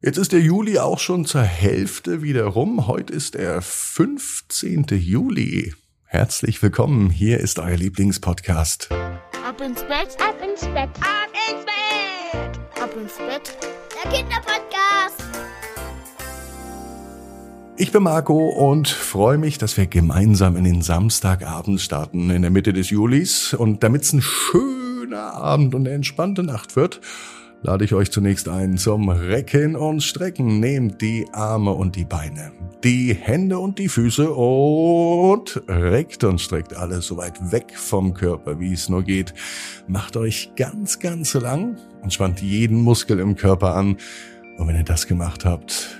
Jetzt ist der Juli auch schon zur Hälfte wieder rum. Heute ist der 15. Juli. Herzlich willkommen. Hier ist euer Lieblingspodcast. Ab ins Bett, ab ins Bett, ab ins Bett, ab ins Bett. Der Kinderpodcast. Ich bin Marco und freue mich, dass wir gemeinsam in den Samstagabend starten in der Mitte des Julis. Und damit es ein schöner Abend und eine entspannte Nacht wird, lade ich euch zunächst ein zum Recken und Strecken. Nehmt die Arme und die Beine, die Hände und die Füße und reckt und streckt alles so weit weg vom Körper, wie es nur geht. Macht euch ganz, ganz lang und spannt jeden Muskel im Körper an. Und wenn ihr das gemacht habt,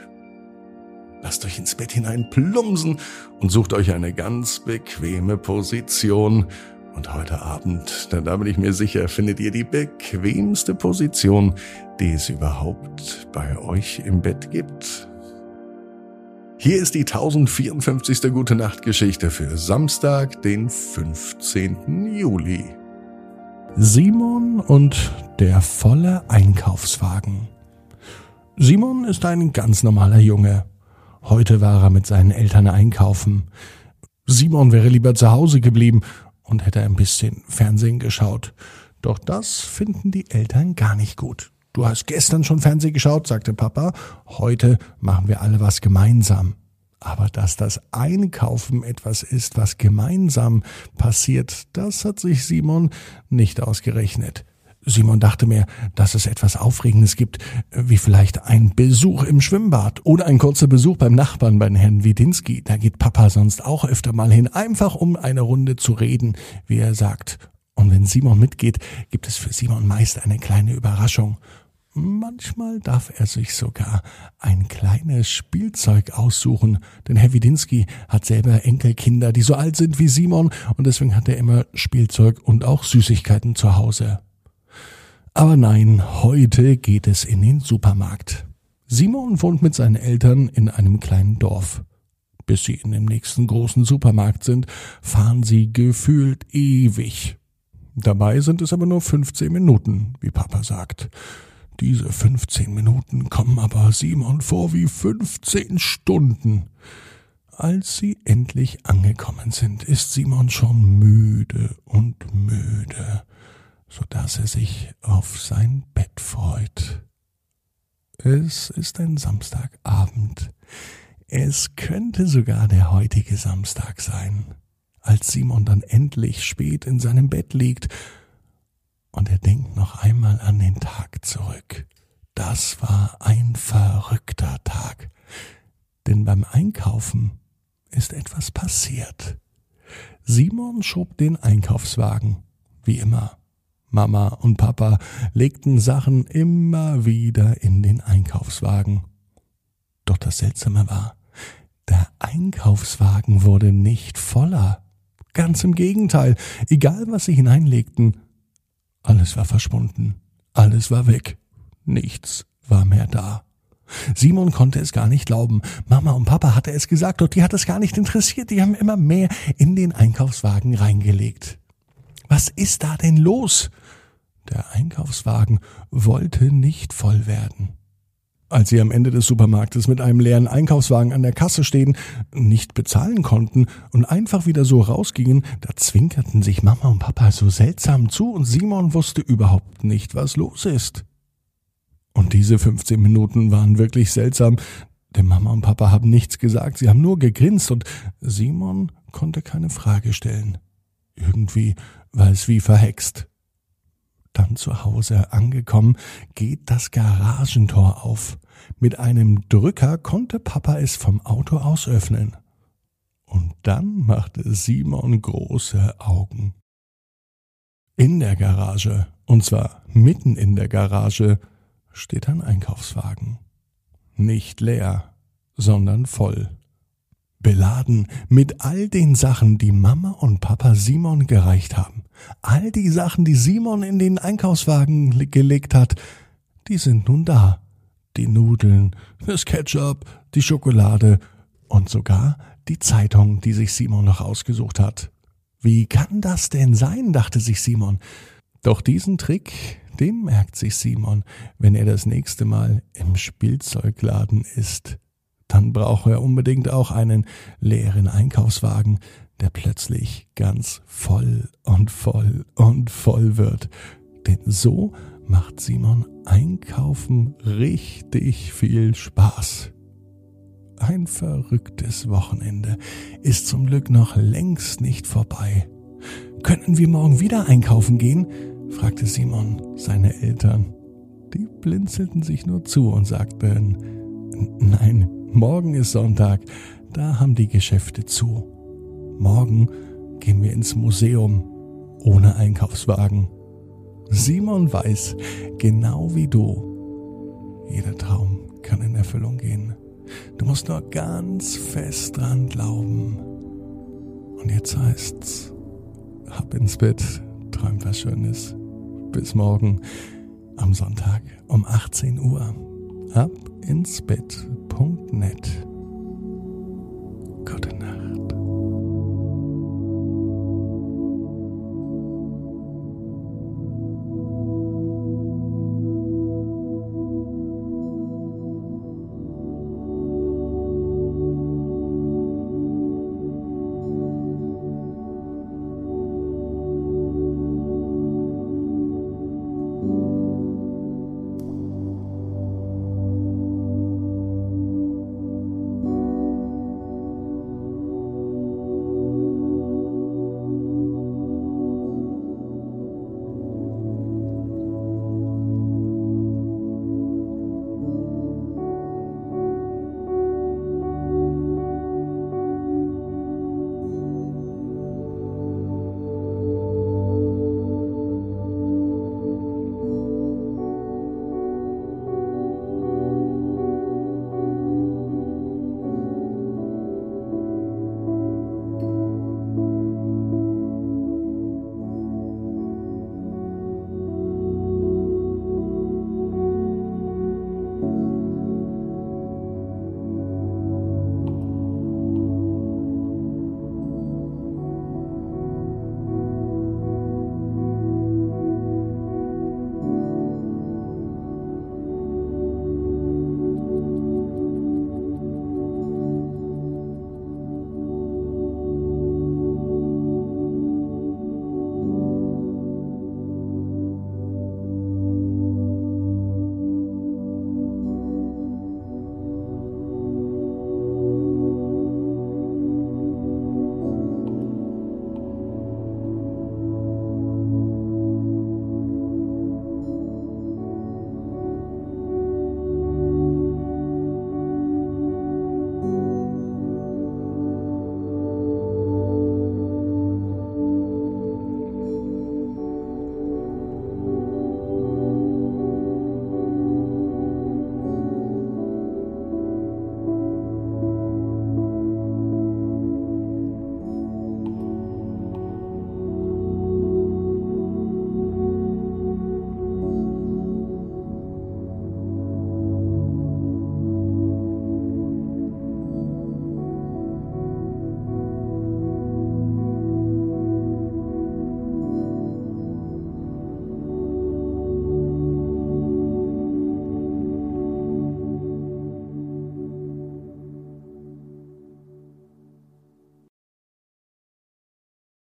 lasst euch ins Bett hinein plumsen und sucht euch eine ganz bequeme Position und heute Abend, denn da bin ich mir sicher, findet ihr die bequemste Position, die es überhaupt bei euch im Bett gibt. Hier ist die 1054. Gute Nacht Geschichte für Samstag, den 15. Juli. Simon und der volle Einkaufswagen. Simon ist ein ganz normaler Junge. Heute war er mit seinen Eltern einkaufen. Simon wäre lieber zu Hause geblieben und hätte ein bisschen Fernsehen geschaut. Doch das finden die Eltern gar nicht gut. Du hast gestern schon Fernsehen geschaut, sagte Papa. Heute machen wir alle was gemeinsam. Aber dass das Einkaufen etwas ist, was gemeinsam passiert, das hat sich Simon nicht ausgerechnet. Simon dachte mir, dass es etwas Aufregendes gibt, wie vielleicht ein Besuch im Schwimmbad oder ein kurzer Besuch beim Nachbarn, beim Herrn Widinski. Da geht Papa sonst auch öfter mal hin, einfach um eine Runde zu reden, wie er sagt. Und wenn Simon mitgeht, gibt es für Simon meist eine kleine Überraschung. Manchmal darf er sich sogar ein kleines Spielzeug aussuchen, denn Herr Widinski hat selber Enkelkinder, die so alt sind wie Simon, und deswegen hat er immer Spielzeug und auch Süßigkeiten zu Hause. Aber nein, heute geht es in den Supermarkt. Simon wohnt mit seinen Eltern in einem kleinen Dorf. Bis sie in dem nächsten großen Supermarkt sind, fahren sie gefühlt ewig. Dabei sind es aber nur 15 Minuten, wie Papa sagt. Diese 15 Minuten kommen aber Simon vor wie 15 Stunden. Als sie endlich angekommen sind, ist Simon schon müde und müde so dass er sich auf sein Bett freut. Es ist ein Samstagabend. Es könnte sogar der heutige Samstag sein, als Simon dann endlich spät in seinem Bett liegt und er denkt noch einmal an den Tag zurück. Das war ein verrückter Tag, denn beim Einkaufen ist etwas passiert. Simon schob den Einkaufswagen, wie immer, Mama und Papa legten Sachen immer wieder in den Einkaufswagen. Doch das Seltsame war, der Einkaufswagen wurde nicht voller. Ganz im Gegenteil, egal was sie hineinlegten, alles war verschwunden, alles war weg, nichts war mehr da. Simon konnte es gar nicht glauben. Mama und Papa hatte es gesagt, doch die hat es gar nicht interessiert. Die haben immer mehr in den Einkaufswagen reingelegt. Was ist da denn los? Der Einkaufswagen wollte nicht voll werden. Als sie am Ende des Supermarktes mit einem leeren Einkaufswagen an der Kasse stehen, nicht bezahlen konnten und einfach wieder so rausgingen, da zwinkerten sich Mama und Papa so seltsam zu und Simon wusste überhaupt nicht, was los ist. Und diese 15 Minuten waren wirklich seltsam, denn Mama und Papa haben nichts gesagt, sie haben nur gegrinst und Simon konnte keine Frage stellen. Irgendwie war es wie verhext. Dann zu Hause angekommen, geht das Garagentor auf. Mit einem Drücker konnte Papa es vom Auto aus öffnen. Und dann machte Simon große Augen. In der Garage, und zwar mitten in der Garage, steht ein Einkaufswagen. Nicht leer, sondern voll beladen mit all den Sachen, die Mama und Papa Simon gereicht haben. All die Sachen, die Simon in den Einkaufswagen gelegt hat, die sind nun da. Die Nudeln, das Ketchup, die Schokolade und sogar die Zeitung, die sich Simon noch ausgesucht hat. Wie kann das denn sein, dachte sich Simon. Doch diesen Trick, Den merkt sich Simon, wenn er das nächste Mal im Spielzeugladen ist. Dann braucht er unbedingt auch einen leeren Einkaufswagen, der plötzlich ganz voll und voll und voll wird. Denn so macht Simon Einkaufen richtig viel Spaß. Ein verrücktes Wochenende ist zum Glück noch längst nicht vorbei. Könnten wir morgen wieder einkaufen gehen? fragte Simon seine Eltern. Die blinzelten sich nur zu und sagten, nein, morgen ist Sonntag, da haben die Geschäfte zu. Morgen gehen wir ins Museum ohne Einkaufswagen. Simon weiß, genau wie du, jeder Traum kann in Erfüllung gehen. Du musst nur ganz fest dran glauben. Und jetzt heißt's, ab ins Bett, träum was Schönes. Bis morgen am Sonntag um 18 Uhr. Ab ins Bett.net.